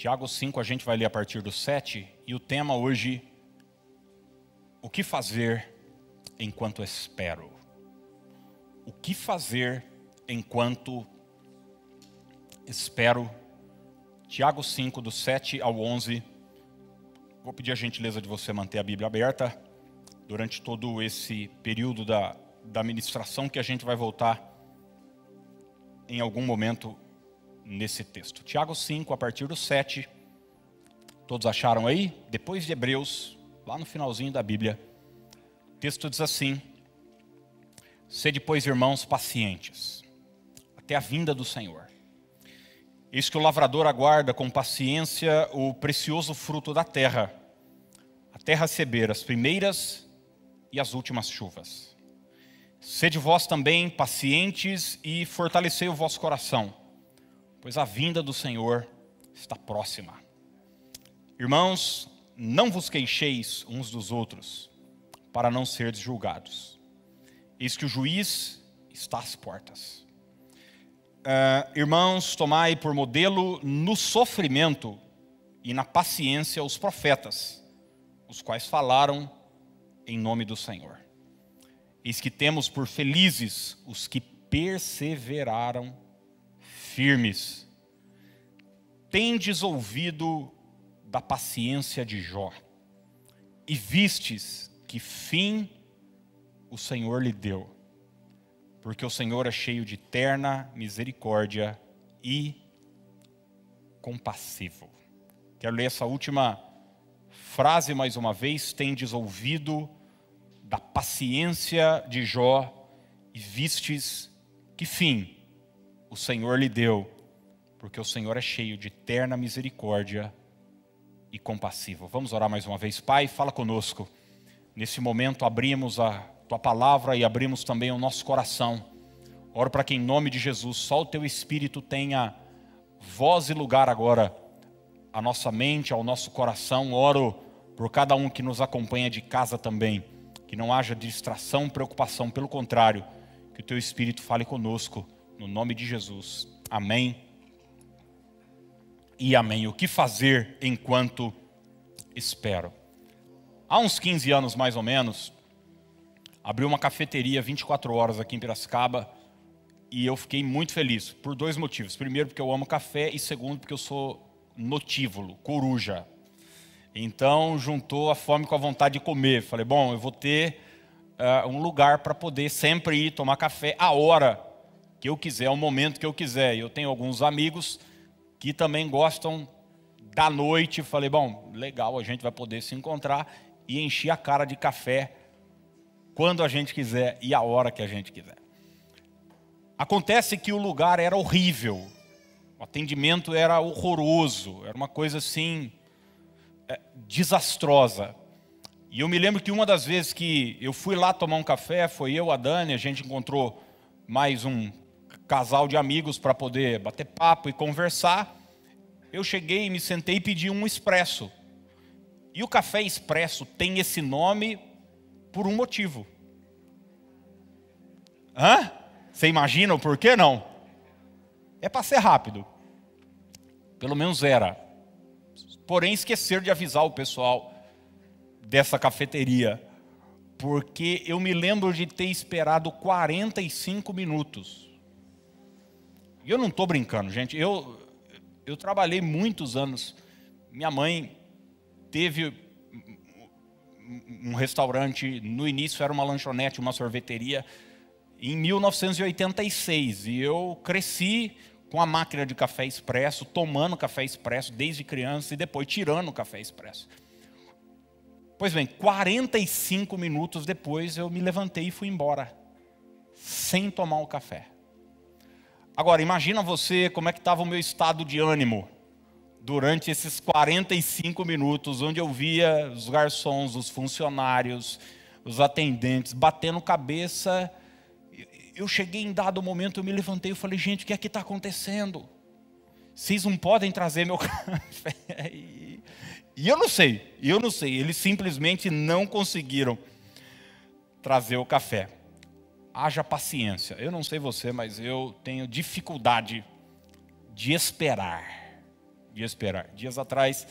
Tiago 5 a gente vai ler a partir do 7 e o tema hoje, o que fazer enquanto espero? O que fazer enquanto espero? Tiago 5, do 7 ao 11. Vou pedir a gentileza de você manter a Bíblia aberta durante todo esse período da, da ministração que a gente vai voltar em algum momento nesse texto. Tiago 5, a partir do 7. Todos acharam aí? Depois de Hebreus, lá no finalzinho da Bíblia, o texto diz assim: Sede, pois, irmãos, pacientes, até a vinda do Senhor. Eis que o lavrador aguarda com paciência o precioso fruto da terra, até receber as primeiras e as últimas chuvas. Sede vós também pacientes e fortalecei o vosso coração pois a vinda do Senhor está próxima. Irmãos, não vos queixeis uns dos outros, para não serdes julgados. Eis que o juiz está às portas. Uh, irmãos, tomai por modelo no sofrimento e na paciência os profetas, os quais falaram em nome do Senhor. Eis que temos por felizes os que perseveraram firmes. Tendes ouvido da paciência de Jó, e vistes que fim o Senhor lhe deu, porque o Senhor é cheio de terna misericórdia e compassivo. Quero ler essa última frase mais uma vez: tendes ouvido da paciência de Jó, e vistes que fim o Senhor lhe deu, porque o Senhor é cheio de terna misericórdia e compassivo. Vamos orar mais uma vez. Pai, fala conosco. Nesse momento abrimos a tua palavra e abrimos também o nosso coração. Oro para que em nome de Jesus só o teu espírito tenha voz e lugar agora à nossa mente, ao nosso coração. Oro por cada um que nos acompanha de casa também, que não haja distração, preocupação, pelo contrário, que o teu espírito fale conosco no nome de Jesus. Amém. E amém. O que fazer enquanto espero? Há uns 15 anos mais ou menos, abri uma cafeteria 24 horas aqui em Piracicaba e eu fiquei muito feliz por dois motivos. Primeiro, porque eu amo café e segundo, porque eu sou notívulo, coruja. Então, juntou a fome com a vontade de comer. Falei, bom, eu vou ter uh, um lugar para poder sempre ir tomar café a hora que eu quiser, ao momento que eu quiser. Eu tenho alguns amigos que também gostam da noite. Falei, bom, legal, a gente vai poder se encontrar e encher a cara de café quando a gente quiser e a hora que a gente quiser. Acontece que o lugar era horrível, o atendimento era horroroso, era uma coisa assim é, desastrosa. E eu me lembro que uma das vezes que eu fui lá tomar um café, foi eu, a Dani, a gente encontrou mais um casal de amigos para poder bater papo e conversar. Eu cheguei, me sentei e pedi um expresso. E o café expresso tem esse nome por um motivo. Hã? Você imagina o porquê não? É para ser rápido. Pelo menos era. Porém, esquecer de avisar o pessoal dessa cafeteria. Porque eu me lembro de ter esperado 45 minutos e eu não estou brincando, gente. Eu, eu trabalhei muitos anos. Minha mãe teve um restaurante, no início era uma lanchonete, uma sorveteria, em 1986. E eu cresci com a máquina de café expresso, tomando café expresso desde criança e depois tirando café expresso. Pois bem, 45 minutos depois eu me levantei e fui embora, sem tomar o café. Agora, imagina você como é que estava o meu estado de ânimo durante esses 45 minutos, onde eu via os garçons, os funcionários, os atendentes batendo cabeça. Eu cheguei em dado momento, eu me levantei e falei, gente, o que é que está acontecendo? Vocês não podem trazer meu café. E eu não sei, eu não sei. Eles simplesmente não conseguiram trazer o café haja paciência. Eu não sei você, mas eu tenho dificuldade de esperar. de esperar. Dias atrás,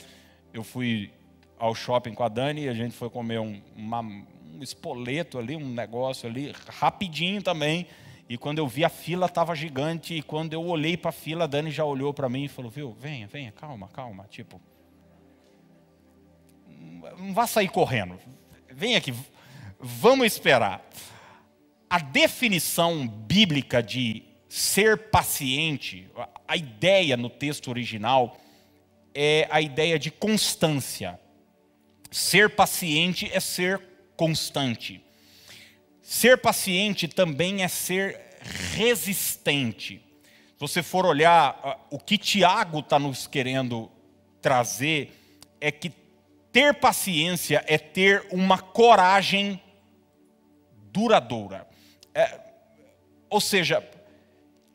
eu fui ao shopping com a Dani e a gente foi comer um, uma, um espoleto ali, um negócio ali, rapidinho também. E quando eu vi a fila estava gigante e quando eu olhei para a fila, a Dani já olhou para mim e falou: "Viu? Venha, venha, calma, calma, tipo, não vá sair correndo. Vem aqui, vamos esperar." A definição bíblica de ser paciente, a ideia no texto original é a ideia de constância. Ser paciente é ser constante. Ser paciente também é ser resistente. Se você for olhar, o que Tiago está nos querendo trazer é que ter paciência é ter uma coragem duradoura. É, ou seja,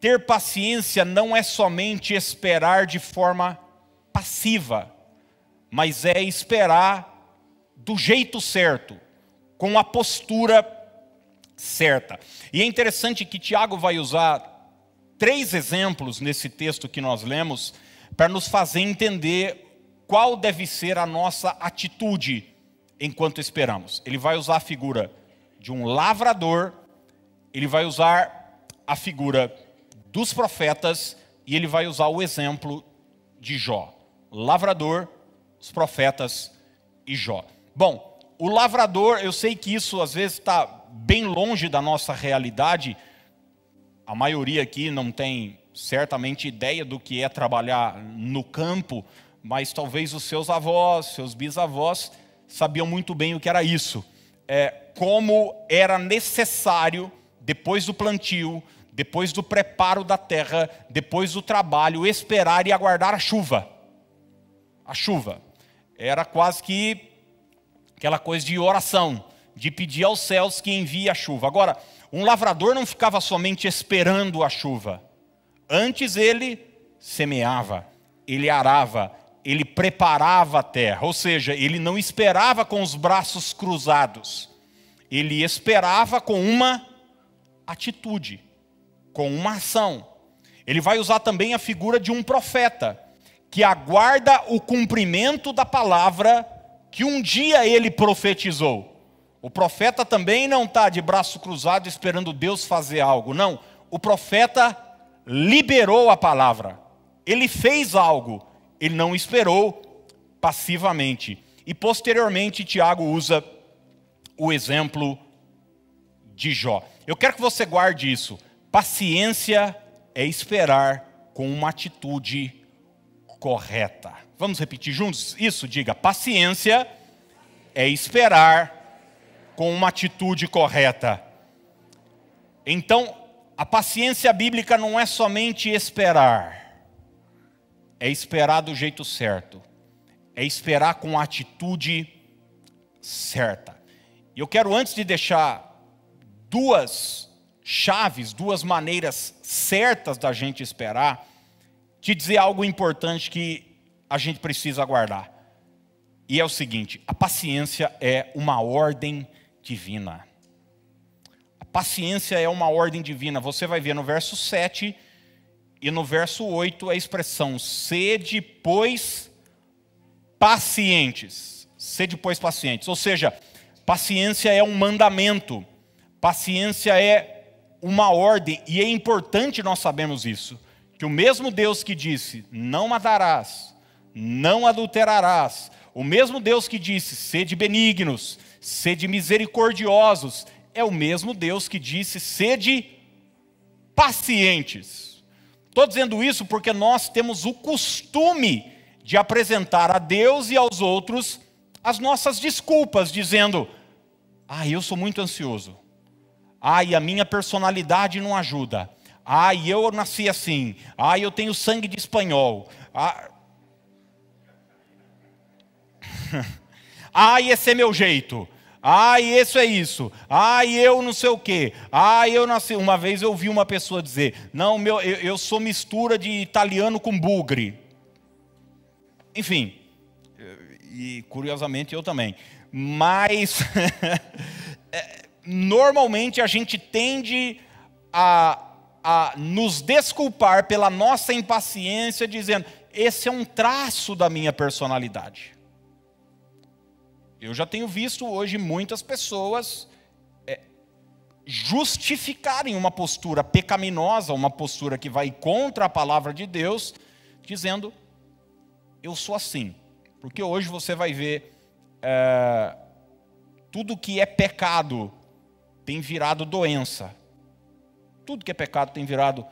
ter paciência não é somente esperar de forma passiva, mas é esperar do jeito certo, com a postura certa. E é interessante que Tiago vai usar três exemplos nesse texto que nós lemos para nos fazer entender qual deve ser a nossa atitude enquanto esperamos. Ele vai usar a figura de um lavrador, ele vai usar a figura dos profetas e ele vai usar o exemplo de Jó. Lavrador, os profetas e Jó. Bom, o lavrador, eu sei que isso às vezes está bem longe da nossa realidade. A maioria aqui não tem certamente ideia do que é trabalhar no campo, mas talvez os seus avós, seus bisavós sabiam muito bem o que era isso. É, como era necessário, depois do plantio, depois do preparo da terra, depois do trabalho, esperar e aguardar a chuva. A chuva. Era quase que aquela coisa de oração de pedir aos céus que envie a chuva. Agora, um lavrador não ficava somente esperando a chuva. Antes ele semeava, ele arava, ele preparava a terra, ou seja, ele não esperava com os braços cruzados. Ele esperava com uma atitude, com uma ação. Ele vai usar também a figura de um profeta, que aguarda o cumprimento da palavra que um dia ele profetizou. O profeta também não está de braço cruzado esperando Deus fazer algo. Não. O profeta liberou a palavra. Ele fez algo. Ele não esperou passivamente. E posteriormente, Tiago usa o exemplo de Jó. Eu quero que você guarde isso. Paciência é esperar com uma atitude correta. Vamos repetir juntos isso? Diga: paciência é esperar com uma atitude correta. Então, a paciência bíblica não é somente esperar, é esperar do jeito certo, é esperar com a atitude certa. E eu quero, antes de deixar duas chaves, duas maneiras certas da gente esperar, te dizer algo importante que a gente precisa aguardar. E é o seguinte: a paciência é uma ordem divina. A paciência é uma ordem divina. Você vai ver no verso 7 e no verso 8 a expressão sede, pois pacientes. Sede, pois pacientes. Ou seja, paciência é um mandamento. Paciência é uma ordem, e é importante nós sabermos isso, que o mesmo Deus que disse: "Não matarás, não adulterarás", o mesmo Deus que disse: "Sede benignos, sede misericordiosos. É o mesmo Deus que disse: sede pacientes. Estou dizendo isso porque nós temos o costume de apresentar a Deus e aos outros as nossas desculpas, dizendo: ah, eu sou muito ansioso. E a minha personalidade não ajuda. E eu nasci assim. Ah, eu tenho sangue de espanhol. Ah, ah esse é meu jeito. Ai, isso é isso. Ai, eu não sei o quê. Ai, eu nasci. Uma vez eu ouvi uma pessoa dizer: Não, meu, eu, eu sou mistura de italiano com bugre. Enfim, e curiosamente eu também. Mas, é, normalmente a gente tende a, a nos desculpar pela nossa impaciência, dizendo: esse é um traço da minha personalidade. Eu já tenho visto hoje muitas pessoas é, justificarem uma postura pecaminosa, uma postura que vai contra a palavra de Deus, dizendo: eu sou assim. Porque hoje você vai ver é, tudo que é pecado tem virado doença. Tudo que é pecado tem virado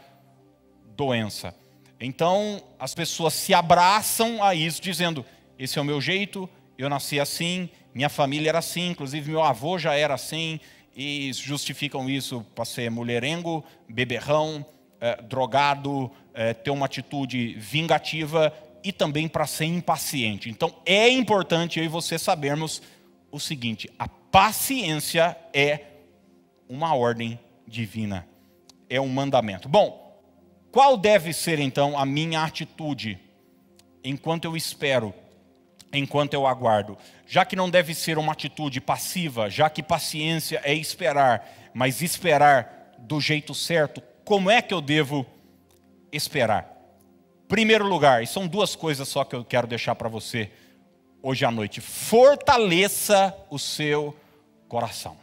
doença. Então as pessoas se abraçam a isso, dizendo: esse é o meu jeito, eu nasci assim, minha família era assim, inclusive meu avô já era assim, e justificam isso para ser mulherengo, beberrão, é, drogado, é, ter uma atitude vingativa e também para ser impaciente. Então é importante eu e você sabermos o seguinte: a paciência é uma ordem divina, é um mandamento. Bom, qual deve ser então a minha atitude enquanto eu espero enquanto eu aguardo. Já que não deve ser uma atitude passiva, já que paciência é esperar, mas esperar do jeito certo, como é que eu devo esperar? Primeiro lugar, e são duas coisas só que eu quero deixar para você hoje à noite. Fortaleça o seu coração.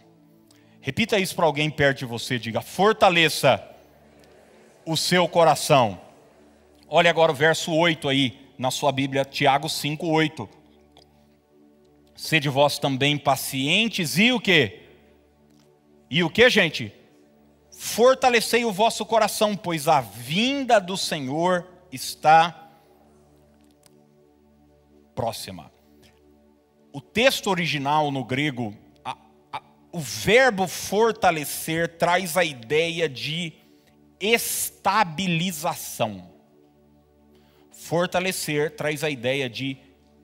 Repita isso para alguém perto de você, diga: fortaleça o seu coração. Olha agora o verso 8 aí na sua Bíblia, Tiago 5, 8. Sede vós também pacientes e o que? E o que, gente? Fortalecei o vosso coração, pois a vinda do Senhor está próxima. O texto original no grego, o verbo fortalecer traz a ideia de estabilização. Fortalecer traz a ideia de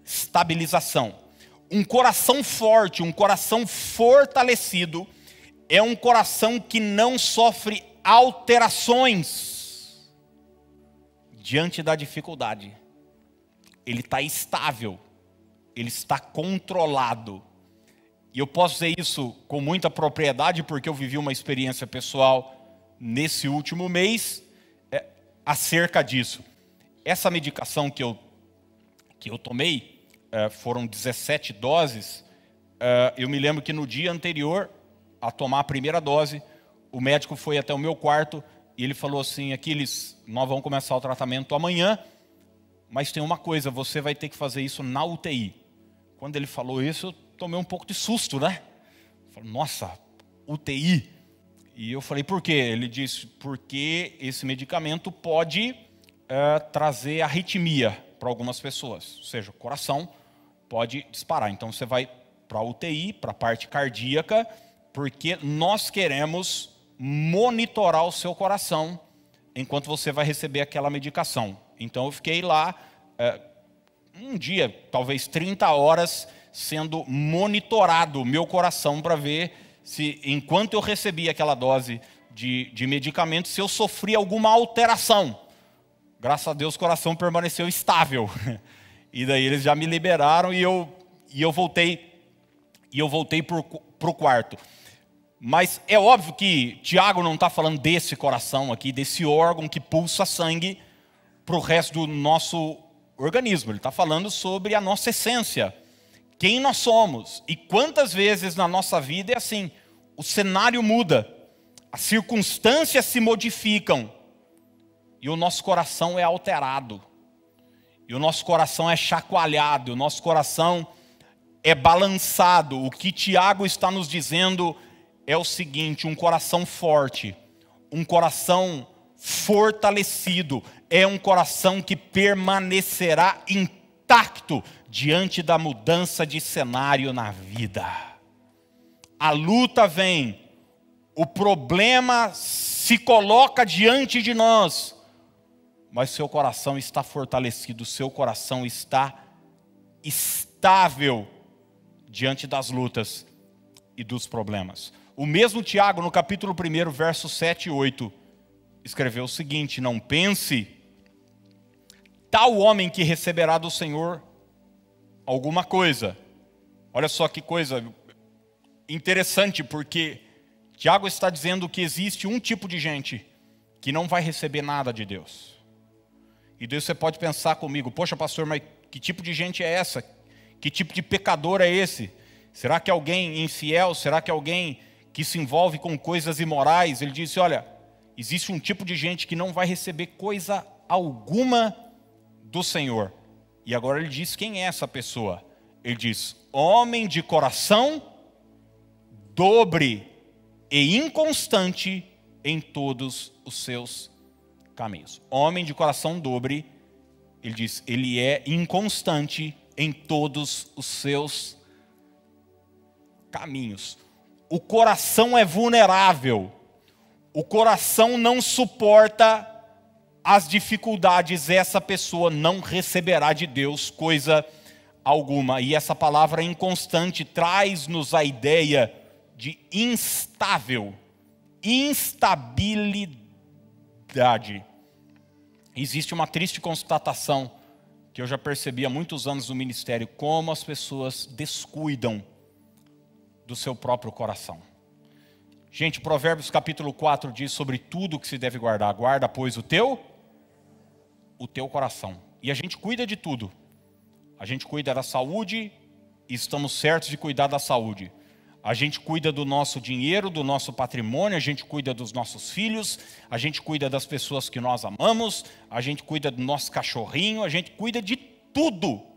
estabilização um coração forte, um coração fortalecido, é um coração que não sofre alterações diante da dificuldade. Ele está estável, ele está controlado. E eu posso dizer isso com muita propriedade, porque eu vivi uma experiência pessoal nesse último mês é, acerca disso. Essa medicação que eu, que eu tomei, é, foram 17 doses, é, eu me lembro que no dia anterior a tomar a primeira dose, o médico foi até o meu quarto e ele falou assim: Aquiles, nós vamos começar o tratamento amanhã, mas tem uma coisa, você vai ter que fazer isso na UTI. Quando ele falou isso, eu tomei um pouco de susto, né? falei, Nossa, UTI. E eu falei, por quê? Ele disse, porque esse medicamento pode é, trazer arritmia para algumas pessoas, ou seja, o coração pode disparar. Então você vai para a UTI, para a parte cardíaca, porque nós queremos monitorar o seu coração enquanto você vai receber aquela medicação. Então eu fiquei lá é, um dia, talvez 30 horas, sendo monitorado meu coração para ver se, enquanto eu recebia aquela dose de, de medicamento, se eu sofria alguma alteração. Graças a Deus o coração permaneceu estável. E daí eles já me liberaram e eu, e eu voltei e eu voltei para o quarto. Mas é óbvio que Tiago não está falando desse coração aqui, desse órgão que pulsa sangue para o resto do nosso organismo. Ele está falando sobre a nossa essência, quem nós somos. E quantas vezes na nossa vida é assim: o cenário muda, as circunstâncias se modificam e o nosso coração é alterado. E o nosso coração é chacoalhado, o nosso coração é balançado. O que Tiago está nos dizendo é o seguinte: um coração forte, um coração fortalecido, é um coração que permanecerá intacto diante da mudança de cenário na vida. A luta vem, o problema se coloca diante de nós, mas seu coração está fortalecido, seu coração está estável diante das lutas e dos problemas. O mesmo Tiago, no capítulo 1, versos 7 e 8, escreveu o seguinte: Não pense, tal homem que receberá do Senhor alguma coisa. Olha só que coisa interessante, porque Tiago está dizendo que existe um tipo de gente que não vai receber nada de Deus E daí você pode pensar comigo: poxa, pastor, mas que tipo de gente é essa? Que tipo de pecador é esse? Será que alguém infiel? Será que alguém que se envolve com coisas imorais? Ele disse: olha, existe um tipo de gente que não vai receber coisa alguma do Senhor. E agora ele diz quem é essa pessoa. Ele diz: homem de coração dobre e inconstante em todos os seus caminhos. Homem de coração dobre, ele diz, ele é inconstante em todos os seus caminhos. O coração é vulnerável. O coração não suporta as dificuldades, essa pessoa não receberá de Deus coisa alguma. E essa palavra inconstante traz-nos a ideia de instável, instabilidade. Existe uma triste constatação que eu já percebi há muitos anos no ministério, como as pessoas descuidam do seu próprio coração. Gente, Provérbios capítulo 4 diz sobre tudo que se deve guardar. Guarda, pois, o teu o teu coração. E a gente cuida de tudo. A gente cuida da saúde e estamos certos de cuidar da saúde. A gente cuida do nosso dinheiro, do nosso patrimônio, a gente cuida dos nossos filhos, a gente cuida das pessoas que nós amamos, a gente cuida do nosso cachorrinho, a gente cuida de tudo.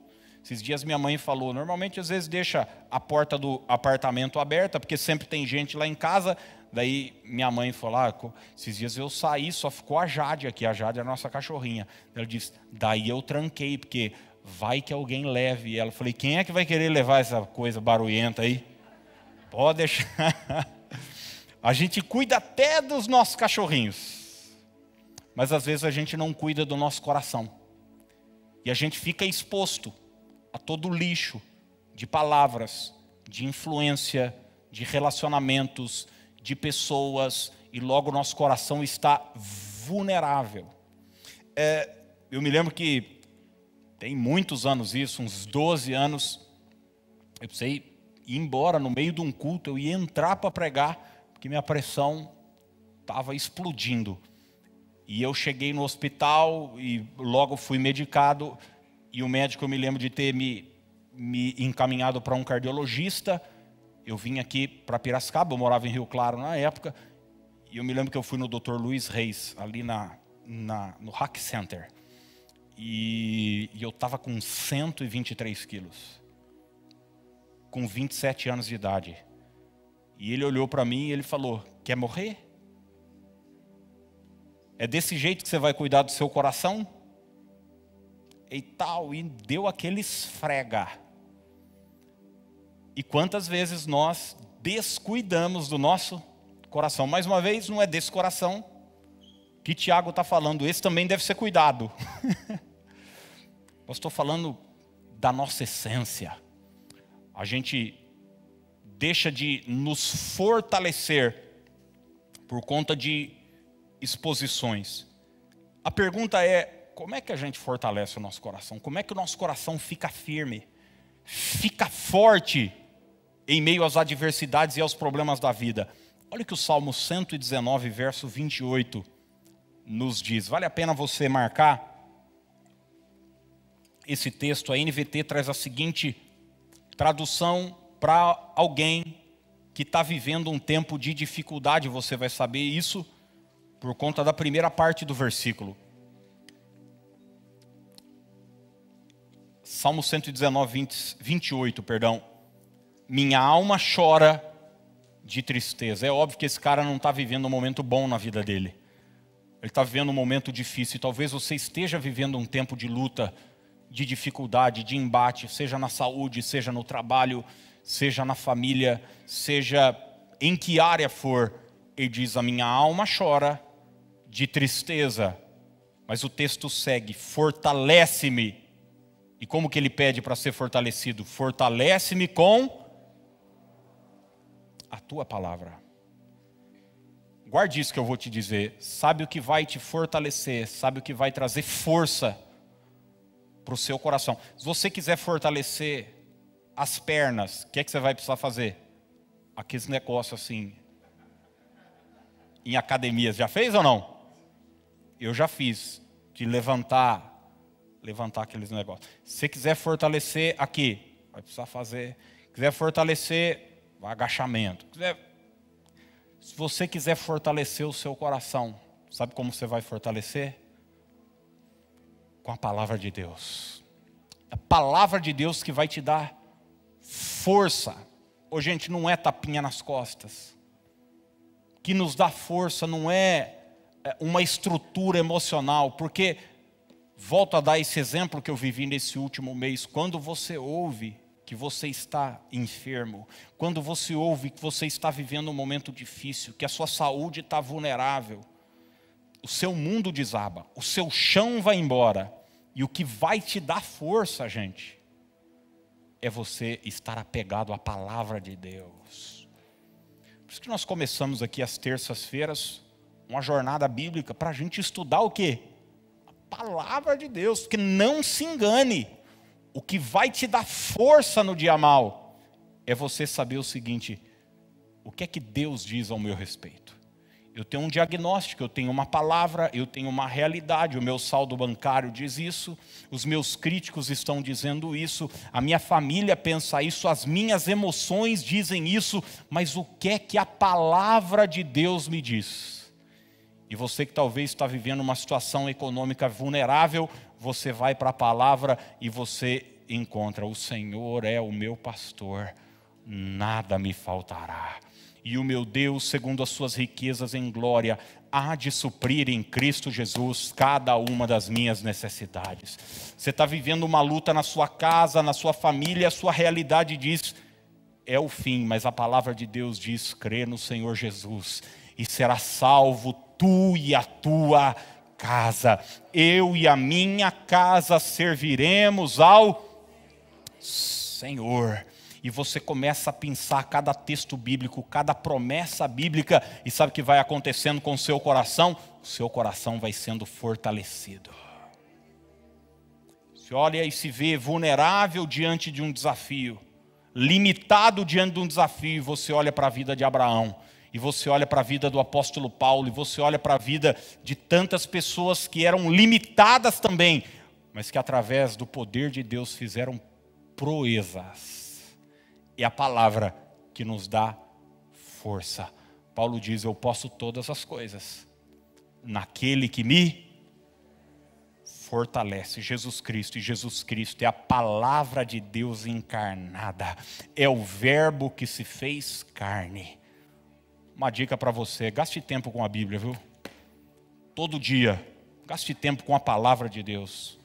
Esses dias minha mãe falou, normalmente às vezes deixa a porta do apartamento aberta, porque sempre tem gente lá em casa, Daí minha mãe falou: ah, esses dias eu saí, só ficou a Jade aqui, a Jade é a nossa cachorrinha. Ela disse: daí eu tranquei, porque vai que alguém leve. E ela falei: quem é que vai querer levar essa coisa barulhenta aí? Pode deixar. a gente cuida até dos nossos cachorrinhos, mas às vezes a gente não cuida do nosso coração. E a gente fica exposto a todo o lixo de palavras, de influência, de relacionamentos, de pessoas e logo nosso coração está vulnerável. É, eu me lembro que tem muitos anos isso, uns 12 anos, eu precisei ir embora no meio de um culto, eu ia entrar para pregar, porque minha pressão estava explodindo. E eu cheguei no hospital e logo fui medicado, e o médico eu me lembro de ter me, me encaminhado para um cardiologista, eu vim aqui para Piracicaba, eu morava em Rio Claro na época, e eu me lembro que eu fui no Dr. Luiz Reis, ali na, na no Hack Center. E, e eu estava com 123 quilos, com 27 anos de idade. E ele olhou para mim e ele falou: Quer morrer? É desse jeito que você vai cuidar do seu coração? E tal, e deu aquele esfrega. E quantas vezes nós descuidamos do nosso coração? Mais uma vez, não é desse coração que Tiago está falando, esse também deve ser cuidado. Eu estou falando da nossa essência. A gente deixa de nos fortalecer por conta de exposições. A pergunta é: como é que a gente fortalece o nosso coração? Como é que o nosso coração fica firme, fica forte em meio às adversidades e aos problemas da vida. Olha o que o Salmo 119, verso 28 nos diz. Vale a pena você marcar esse texto. A NVT traz a seguinte tradução para alguém que está vivendo um tempo de dificuldade. Você vai saber isso por conta da primeira parte do versículo. Salmo 119, 20, 28, perdão minha alma chora de tristeza. É óbvio que esse cara não está vivendo um momento bom na vida dele. Ele está vivendo um momento difícil. E talvez você esteja vivendo um tempo de luta, de dificuldade, de embate, seja na saúde, seja no trabalho, seja na família, seja em que área for. Ele diz: A minha alma chora de tristeza. Mas o texto segue: Fortalece-me. E como que ele pede para ser fortalecido? Fortalece-me com a tua palavra. Guarde isso que eu vou te dizer. Sabe o que vai te fortalecer, sabe o que vai trazer força para o seu coração. Se você quiser fortalecer as pernas, o que é que você vai precisar fazer? Aqueles negócios assim, em academias. Já fez ou não? Eu já fiz. De levantar levantar aqueles negócios. Se você quiser fortalecer aqui, vai precisar fazer. Se quiser fortalecer, agachamento. Se você quiser fortalecer o seu coração, sabe como você vai fortalecer? Com a palavra de Deus. A palavra de Deus que vai te dar força. Ô, gente, não é tapinha nas costas. Que nos dá força não é, é uma estrutura emocional, porque volto a dar esse exemplo que eu vivi nesse último mês. Quando você ouve que você está enfermo, quando você ouve que você está vivendo um momento difícil, que a sua saúde está vulnerável, o seu mundo desaba, o seu chão vai embora, e o que vai te dar força, gente, é você estar apegado à palavra de Deus. Por isso que nós começamos aqui às terças-feiras uma jornada bíblica para a gente estudar o quê? Palavra de Deus, que não se engane. O que vai te dar força no dia mal é você saber o seguinte: o que é que Deus diz ao meu respeito? Eu tenho um diagnóstico, eu tenho uma palavra, eu tenho uma realidade. O meu saldo bancário diz isso, os meus críticos estão dizendo isso, a minha família pensa isso, as minhas emoções dizem isso, mas o que é que a palavra de Deus me diz? E você que talvez está vivendo uma situação econômica vulnerável, você vai para a palavra e você encontra: o Senhor é o meu pastor, nada me faltará. E o meu Deus, segundo as suas riquezas em glória, há de suprir em Cristo Jesus cada uma das minhas necessidades. Você está vivendo uma luta na sua casa, na sua família, a sua realidade diz: é o fim, mas a palavra de Deus diz: crê no Senhor Jesus e será salvo tu e a tua casa. Eu e a minha casa serviremos ao Senhor. E você começa a pensar cada texto bíblico, cada promessa bíblica, e sabe o que vai acontecendo com o seu coração? O seu coração vai sendo fortalecido. Você olha e se vê vulnerável diante de um desafio, limitado diante de um desafio, você olha para a vida de Abraão e você olha para a vida do apóstolo Paulo, e você olha para a vida de tantas pessoas que eram limitadas também, mas que através do poder de Deus fizeram proezas. É a palavra que nos dá força. Paulo diz: Eu posso todas as coisas naquele que me fortalece Jesus Cristo, e Jesus Cristo é a palavra de Deus encarnada, é o Verbo que se fez carne uma dica para você: gaste tempo com a Bíblia, viu? Todo dia, gaste tempo com a palavra de Deus.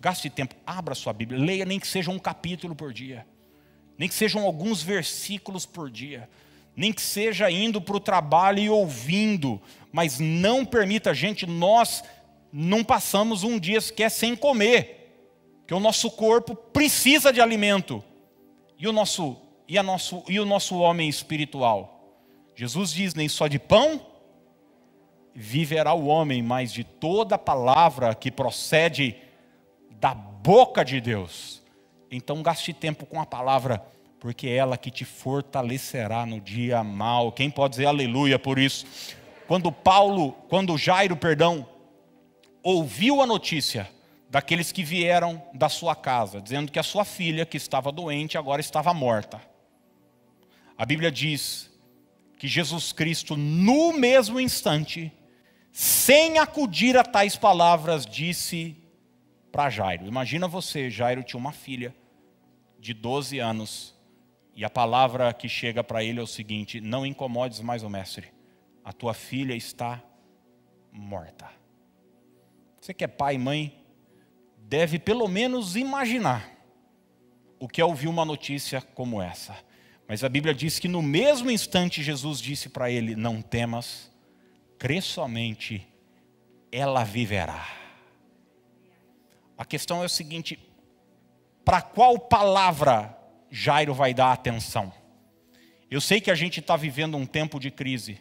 Gaste tempo, abra sua Bíblia, leia nem que seja um capítulo por dia, nem que sejam alguns versículos por dia, nem que seja indo para o trabalho e ouvindo, mas não permita, gente, nós não passamos um dia sequer sem comer, que o nosso corpo precisa de alimento, e o nosso, e a nosso, e o nosso homem espiritual Jesus diz: nem só de pão viverá o homem, mas de toda palavra que procede da boca de Deus. Então gaste tempo com a palavra, porque é ela que te fortalecerá no dia mal. Quem pode dizer aleluia por isso? Quando Paulo, quando Jairo, perdão, ouviu a notícia daqueles que vieram da sua casa, dizendo que a sua filha, que estava doente, agora estava morta. A Bíblia diz que Jesus Cristo, no mesmo instante, sem acudir a tais palavras, disse para Jairo: Imagina você, Jairo tinha uma filha de 12 anos, e a palavra que chega para ele é o seguinte: Não incomodes mais o mestre, a tua filha está morta. Você que é pai e mãe, deve pelo menos imaginar o que é ouvir uma notícia como essa. Mas a Bíblia diz que no mesmo instante Jesus disse para ele: Não temas, crê somente, ela viverá. A questão é o seguinte: para qual palavra Jairo vai dar atenção? Eu sei que a gente está vivendo um tempo de crise.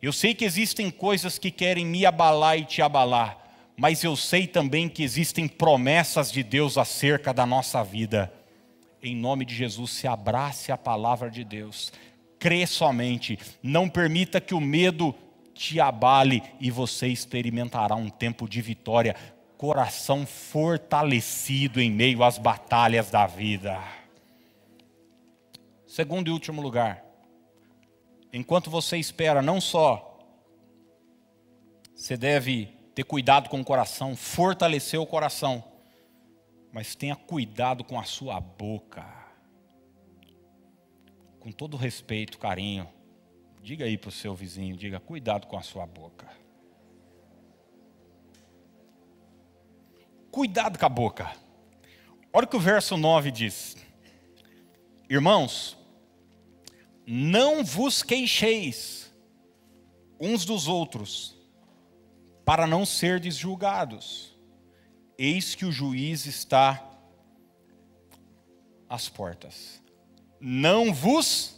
Eu sei que existem coisas que querem me abalar e te abalar. Mas eu sei também que existem promessas de Deus acerca da nossa vida em nome de Jesus, se abrace a palavra de Deus. Crê somente. Não permita que o medo te abale e você experimentará um tempo de vitória. coração fortalecido em meio às batalhas da vida. Segundo e último lugar, enquanto você espera, não só você deve ter cuidado com o coração, fortalecer o coração, mas tenha cuidado com a sua boca. Com todo respeito, carinho, diga aí para o seu vizinho, diga, cuidado com a sua boca. Cuidado com a boca. Olha o que o verso 9 diz. Irmãos, não vos queixeis uns dos outros, para não serdes julgados. Eis que o juiz está às portas. Não vos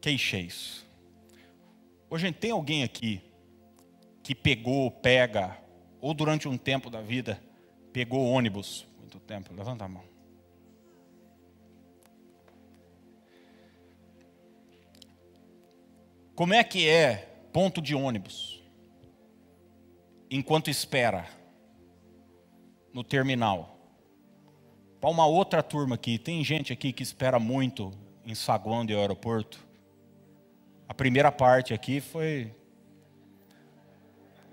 queixeis. Hoje tem alguém aqui que pegou, pega, ou durante um tempo da vida, pegou ônibus, muito tempo, levanta a mão. Como é que é ponto de ônibus? Enquanto espera no terminal. Para uma outra turma aqui, tem gente aqui que espera muito em saguão de aeroporto. A primeira parte aqui foi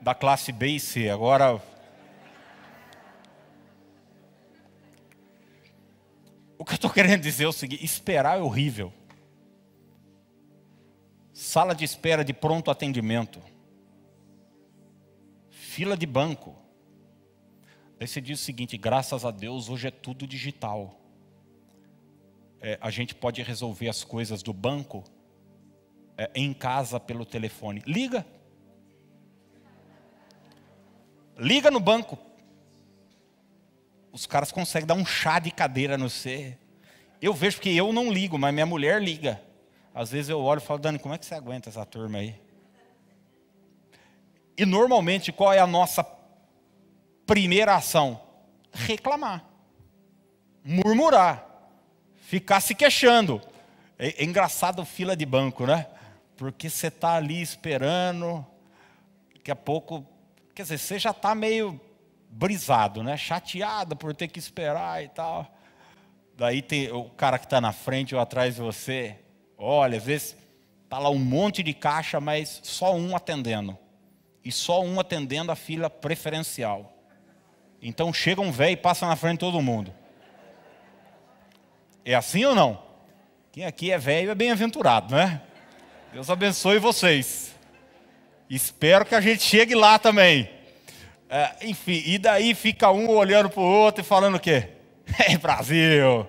da classe B e C. Agora O que eu estou querendo dizer é o seguinte: esperar é horrível sala de espera de pronto atendimento, fila de banco. Daí você diz o seguinte: graças a Deus, hoje é tudo digital. É, a gente pode resolver as coisas do banco é, em casa pelo telefone. Liga. Liga no banco. Os caras conseguem dar um chá de cadeira no você. Eu vejo que eu não ligo, mas minha mulher liga. Às vezes eu olho e falo, Dani, como é que você aguenta essa turma aí? E normalmente qual é a nossa primeira ação? Reclamar, murmurar, ficar se queixando. É, é engraçado fila de banco, né? Porque você está ali esperando, daqui a pouco, quer dizer, você já está meio brisado, né? Chateado por ter que esperar e tal. Daí tem o cara que está na frente ou atrás de você, Olha, às vezes está lá um monte de caixa, mas só um atendendo. E só um atendendo a fila preferencial. Então chega um velho e passa na frente de todo mundo. É assim ou não? Quem aqui é velho é bem-aventurado, né? Deus abençoe vocês. Espero que a gente chegue lá também. É, enfim, e daí fica um olhando para o outro e falando o quê? É Brasil!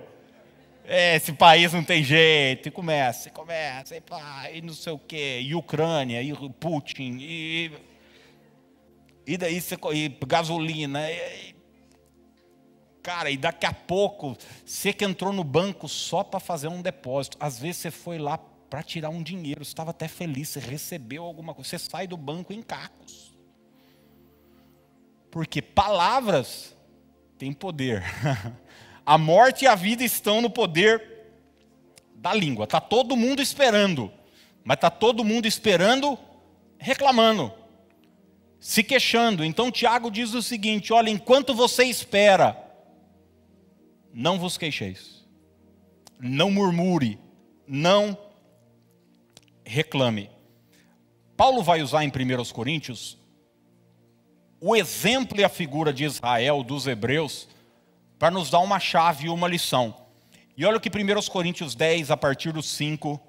É, esse país não tem jeito, e começa, e começa, e, pá, e não sei o quê, e Ucrânia, e Putin, e, e daí você, e gasolina, e, cara, e daqui a pouco, você que entrou no banco só para fazer um depósito, às vezes você foi lá para tirar um dinheiro, você estava até feliz, você recebeu alguma coisa, você sai do banco em cacos. Porque palavras têm poder. A morte e a vida estão no poder da língua. Está todo mundo esperando, mas está todo mundo esperando, reclamando, se queixando. Então Tiago diz o seguinte: olha, enquanto você espera, não vos queixeis, não murmure, não reclame. Paulo vai usar em 1 Coríntios o exemplo e a figura de Israel, dos hebreus, para nos dar uma chave e uma lição. E olha o que 1 Coríntios 10, a partir do 5,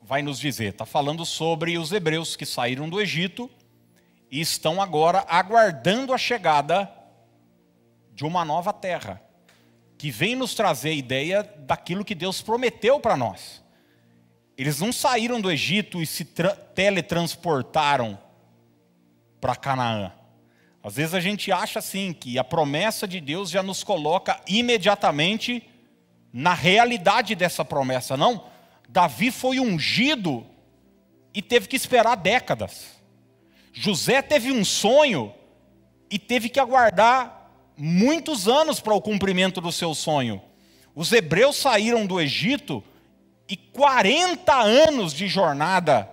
vai nos dizer. Está falando sobre os hebreus que saíram do Egito e estão agora aguardando a chegada de uma nova terra, que vem nos trazer a ideia daquilo que Deus prometeu para nós. Eles não saíram do Egito e se teletransportaram para Canaã. Às vezes a gente acha assim que a promessa de Deus já nos coloca imediatamente na realidade dessa promessa. Não. Davi foi ungido e teve que esperar décadas. José teve um sonho e teve que aguardar muitos anos para o cumprimento do seu sonho. Os hebreus saíram do Egito e 40 anos de jornada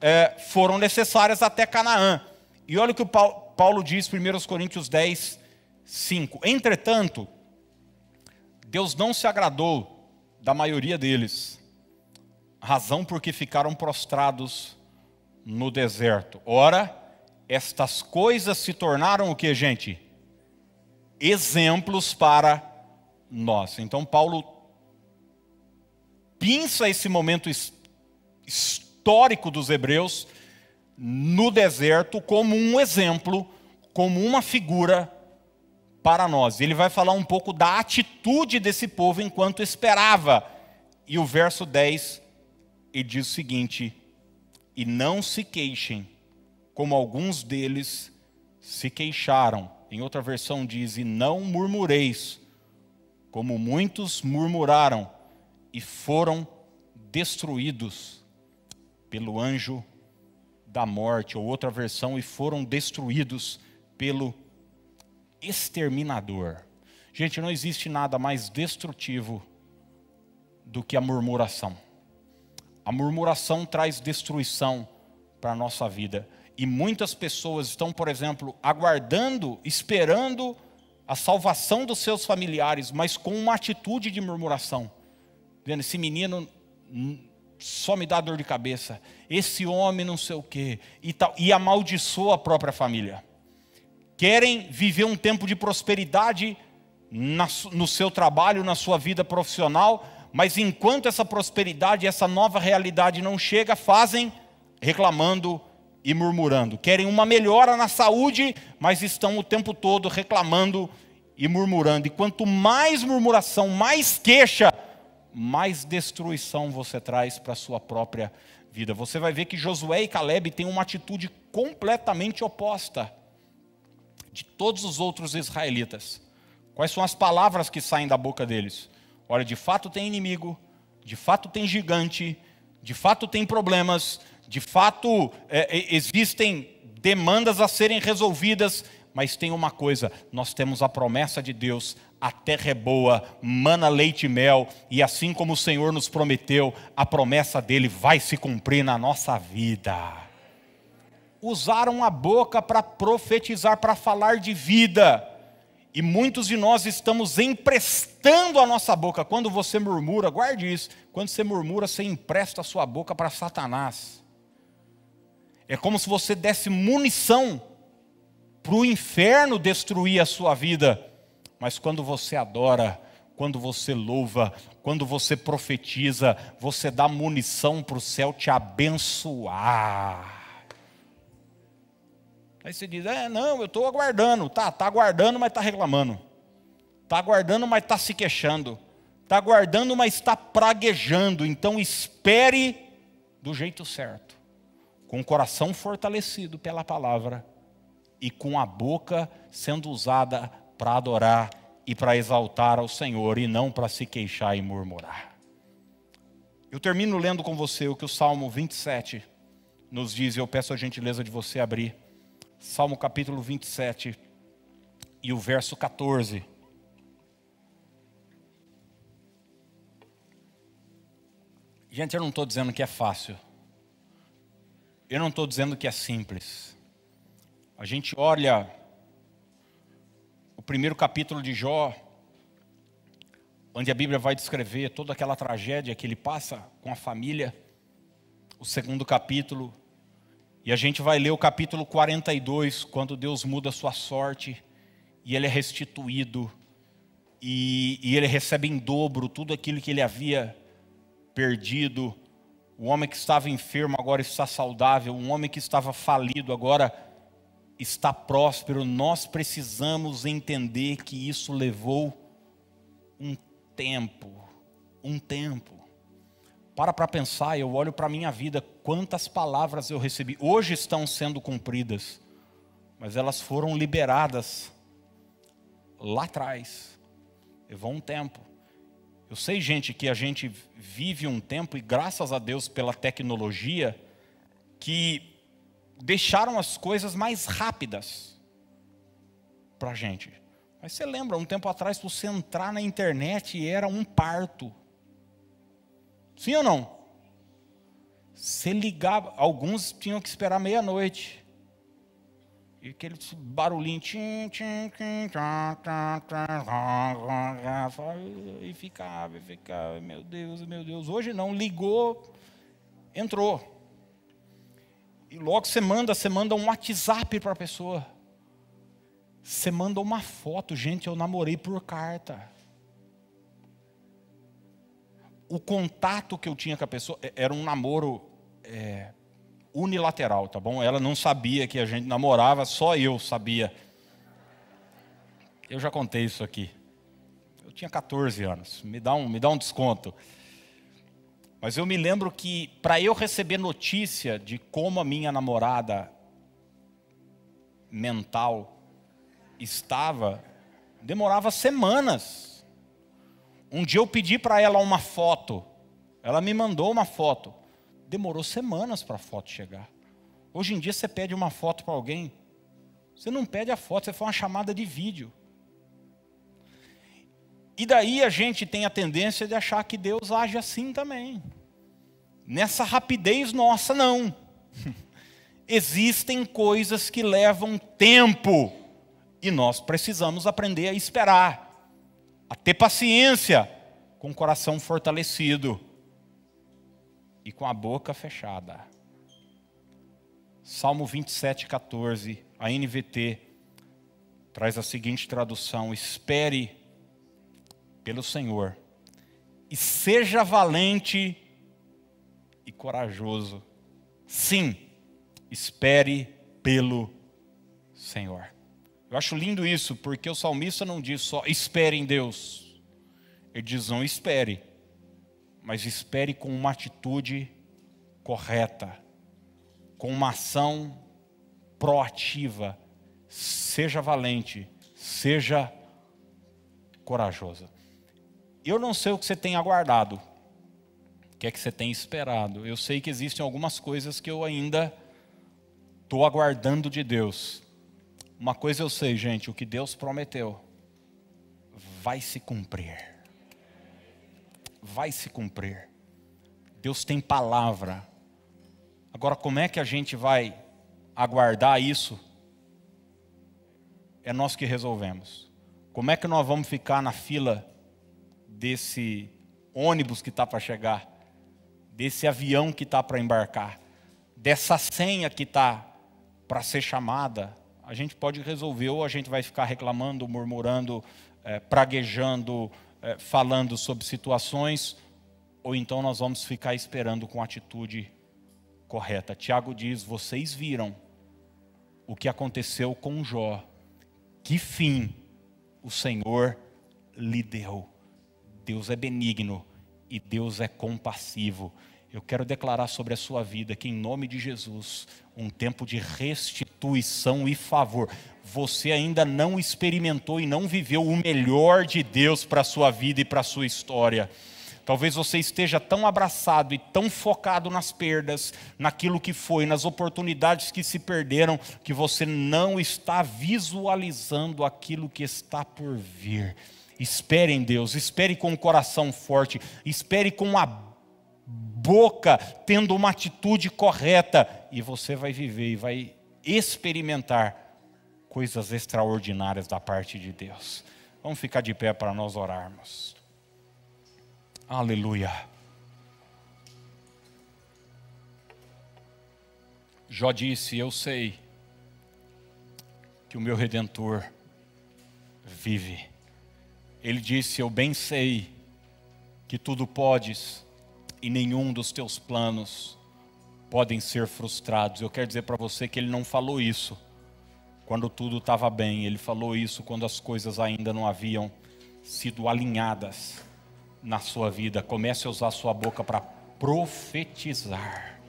é, foram necessárias até Canaã. E olha o que o Paulo diz, 1 Coríntios 10, 5. Entretanto, Deus não se agradou da maioria deles, razão porque ficaram prostrados no deserto. Ora, estas coisas se tornaram o que, gente? Exemplos para nós. Então, Paulo pinça esse momento histórico dos hebreus no deserto como um exemplo, como uma figura para nós. Ele vai falar um pouco da atitude desse povo enquanto esperava. E o verso 10 ele diz o seguinte: E não se queixem, como alguns deles se queixaram. Em outra versão diz: E não murmureis, como muitos murmuraram e foram destruídos pelo anjo da morte, ou outra versão, e foram destruídos pelo exterminador. Gente, não existe nada mais destrutivo do que a murmuração. A murmuração traz destruição para a nossa vida. E muitas pessoas estão, por exemplo, aguardando, esperando a salvação dos seus familiares, mas com uma atitude de murmuração. Vendo, esse menino só me dá dor de cabeça. Esse homem não sei o quê. E, tal, e amaldiçoa a própria família. Querem viver um tempo de prosperidade na, no seu trabalho, na sua vida profissional, mas enquanto essa prosperidade, essa nova realidade não chega, fazem reclamando e murmurando. Querem uma melhora na saúde, mas estão o tempo todo reclamando e murmurando. E quanto mais murmuração, mais queixa, mais destruição você traz para a sua própria vida. Você vai ver que Josué e Caleb têm uma atitude completamente oposta de todos os outros israelitas. Quais são as palavras que saem da boca deles? Olha, de fato tem inimigo, de fato tem gigante, de fato tem problemas, de fato é, é existem demandas a serem resolvidas, mas tem uma coisa: nós temos a promessa de Deus, a terra é boa, mana leite e mel, e assim como o Senhor nos prometeu, a promessa dele vai se cumprir na nossa vida. Usaram a boca para profetizar, para falar de vida. E muitos de nós estamos emprestando a nossa boca. Quando você murmura, guarde isso. Quando você murmura, você empresta a sua boca para Satanás. É como se você desse munição para o inferno destruir a sua vida. Mas quando você adora, quando você louva, quando você profetiza, você dá munição para o céu te abençoar. Aí você diz: é, não, eu estou aguardando. Tá, está aguardando, mas está reclamando. Está aguardando, mas está se queixando. Está aguardando, mas está praguejando. Então espere do jeito certo, com o coração fortalecido pela palavra e com a boca sendo usada para adorar e para exaltar ao Senhor e não para se queixar e murmurar. Eu termino lendo com você o que o Salmo 27 nos diz, e eu peço a gentileza de você abrir. Salmo capítulo 27 e o verso 14. Gente, eu não estou dizendo que é fácil. Eu não estou dizendo que é simples. A gente olha o primeiro capítulo de Jó, onde a Bíblia vai descrever toda aquela tragédia que ele passa com a família. O segundo capítulo, e a gente vai ler o capítulo 42, quando Deus muda a sua sorte e ele é restituído e, e, ele recebe em dobro tudo aquilo que ele havia perdido. O homem que estava enfermo agora está saudável, um homem que estava falido agora está próspero. Nós precisamos entender que isso levou um tempo, um tempo. Para para pensar, eu olho para a minha vida, quantas palavras eu recebi. Hoje estão sendo cumpridas, mas elas foram liberadas lá atrás. Levou um tempo. Eu sei, gente, que a gente vive um tempo, e graças a Deus pela tecnologia, que deixaram as coisas mais rápidas para a gente. Mas você lembra, um tempo atrás, você entrar na internet era um parto. Sim ou não? Você ligava, alguns tinham que esperar meia-noite. E aquele barulhinho. E ficava, e ficava. Meu Deus, meu Deus. Hoje não, ligou, entrou. E logo você manda, você manda um WhatsApp para a pessoa. Você manda uma foto, gente, eu namorei por carta. O contato que eu tinha com a pessoa é, era um namoro é, unilateral, tá bom? Ela não sabia que a gente namorava, só eu sabia. Eu já contei isso aqui. Eu tinha 14 anos. Me dá um, me dá um desconto. Mas eu me lembro que para eu receber notícia de como a minha namorada mental estava, demorava semanas. Um dia eu pedi para ela uma foto. Ela me mandou uma foto demorou semanas para a foto chegar. Hoje em dia você pede uma foto para alguém, você não pede a foto, você faz uma chamada de vídeo. E daí a gente tem a tendência de achar que Deus age assim também. Nessa rapidez nossa, não. Existem coisas que levam tempo e nós precisamos aprender a esperar, a ter paciência, com o coração fortalecido e com a boca fechada. Salmo 27, 14, a NVT traz a seguinte tradução: Espere pelo Senhor e seja valente e corajoso. Sim, espere pelo Senhor. Eu acho lindo isso, porque o salmista não diz só espere em Deus, ele diz não espere, mas espere com uma atitude correta, com uma ação proativa. Seja valente, seja corajosa. Eu não sei o que você tem aguardado, o que é que você tem esperado. Eu sei que existem algumas coisas que eu ainda estou aguardando de Deus. Uma coisa eu sei, gente: o que Deus prometeu vai se cumprir vai se cumprir. Deus tem palavra. Agora, como é que a gente vai aguardar isso? É nós que resolvemos. Como é que nós vamos ficar na fila desse ônibus que está para chegar, desse avião que está para embarcar, dessa senha que está para ser chamada? A gente pode resolver, ou a gente vai ficar reclamando, murmurando, é, praguejando, é, falando sobre situações, ou então nós vamos ficar esperando com atitude correta. Tiago diz: vocês viram o que aconteceu com Jó, que fim o Senhor lhe deu. Deus é benigno e Deus é compassivo. Eu quero declarar sobre a sua vida que, em nome de Jesus, um tempo de restituição e favor. Você ainda não experimentou e não viveu o melhor de Deus para a sua vida e para a sua história. Talvez você esteja tão abraçado e tão focado nas perdas, naquilo que foi, nas oportunidades que se perderam, que você não está visualizando aquilo que está por vir. Espere em Deus, espere com o coração forte, espere com a boca tendo uma atitude correta, e você vai viver e vai experimentar coisas extraordinárias da parte de Deus. Vamos ficar de pé para nós orarmos. Aleluia. Jó disse: Eu sei que o meu redentor vive. Ele disse: Eu bem sei que tudo podes e nenhum dos teus planos podem ser frustrados. Eu quero dizer para você que ele não falou isso quando tudo estava bem, ele falou isso quando as coisas ainda não haviam sido alinhadas na sua vida. Comece a usar a sua boca para profetizar.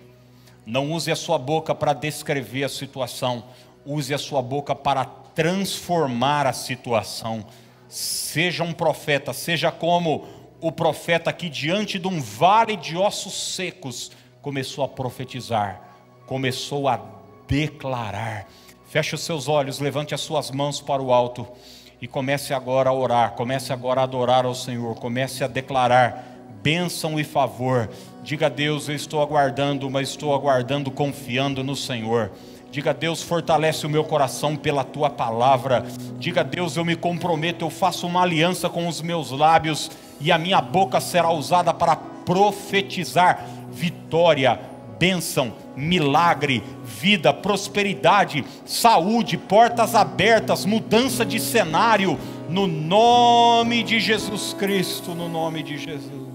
Não use a sua boca para descrever a situação, use a sua boca para transformar a situação. Seja um profeta, seja como o profeta que diante de um vale de ossos secos começou a profetizar, começou a declarar. Feche os seus olhos, levante as suas mãos para o alto e comece agora a orar, comece agora a adorar ao Senhor, comece a declarar bênção e favor. Diga a Deus: Eu estou aguardando, mas estou aguardando confiando no Senhor. Diga, Deus, fortalece o meu coração pela tua palavra. Diga, Deus, eu me comprometo, eu faço uma aliança com os meus lábios e a minha boca será usada para profetizar vitória, bênção, milagre, vida, prosperidade, saúde, portas abertas, mudança de cenário, no nome de Jesus Cristo, no nome de Jesus.